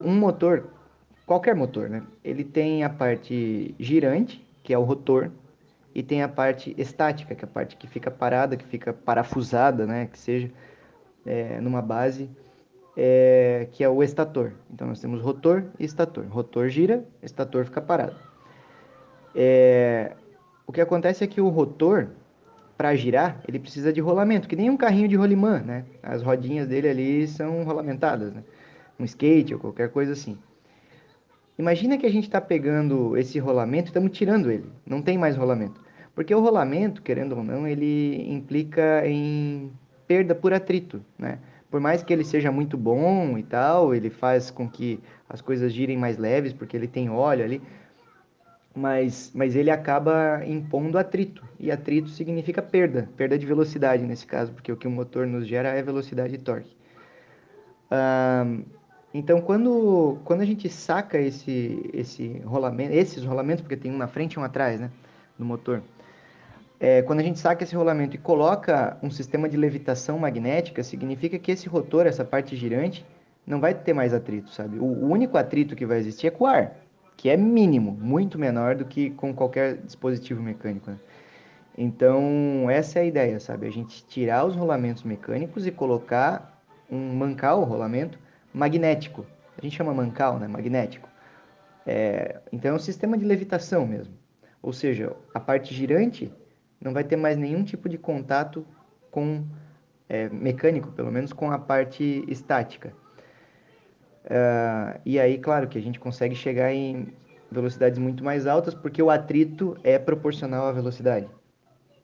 Um motor, qualquer motor, né? Ele tem a parte girante, que é o rotor, e tem a parte estática, que é a parte que fica parada, que fica parafusada, né? Que seja é, numa base, é, que é o estator. Então nós temos rotor e estator. Rotor gira, estator fica parado. É, o que acontece é que o rotor, para girar, ele precisa de rolamento, que nem um carrinho de rolimã, né? As rodinhas dele ali são rolamentadas, né? Um skate ou qualquer coisa assim. Imagina que a gente está pegando esse rolamento e estamos tirando ele. Não tem mais rolamento. Porque o rolamento, querendo ou não, ele implica em perda por atrito, né? Por mais que ele seja muito bom e tal, ele faz com que as coisas girem mais leves, porque ele tem óleo ali, mas, mas ele acaba impondo atrito. E atrito significa perda, perda de velocidade nesse caso, porque o que o motor nos gera é velocidade e torque. Então, quando, quando a gente saca esse, esse rolamento, esses rolamentos, porque tem um na frente e um atrás, né, no motor, é, quando a gente saca esse rolamento e coloca um sistema de levitação magnética, significa que esse rotor, essa parte girante, não vai ter mais atrito, sabe? O, o único atrito que vai existir é com o ar que é mínimo, muito menor do que com qualquer dispositivo mecânico. Né? Então, essa é a ideia, sabe? A gente tirar os rolamentos mecânicos e colocar um mancal, rolamento, magnético. A gente chama mancal, né? Magnético. É, então, é um sistema de levitação mesmo. Ou seja, a parte girante não vai ter mais nenhum tipo de contato com é, mecânico, pelo menos com a parte estática. Uh, e aí, claro que a gente consegue chegar em velocidades muito mais altas porque o atrito é proporcional à velocidade.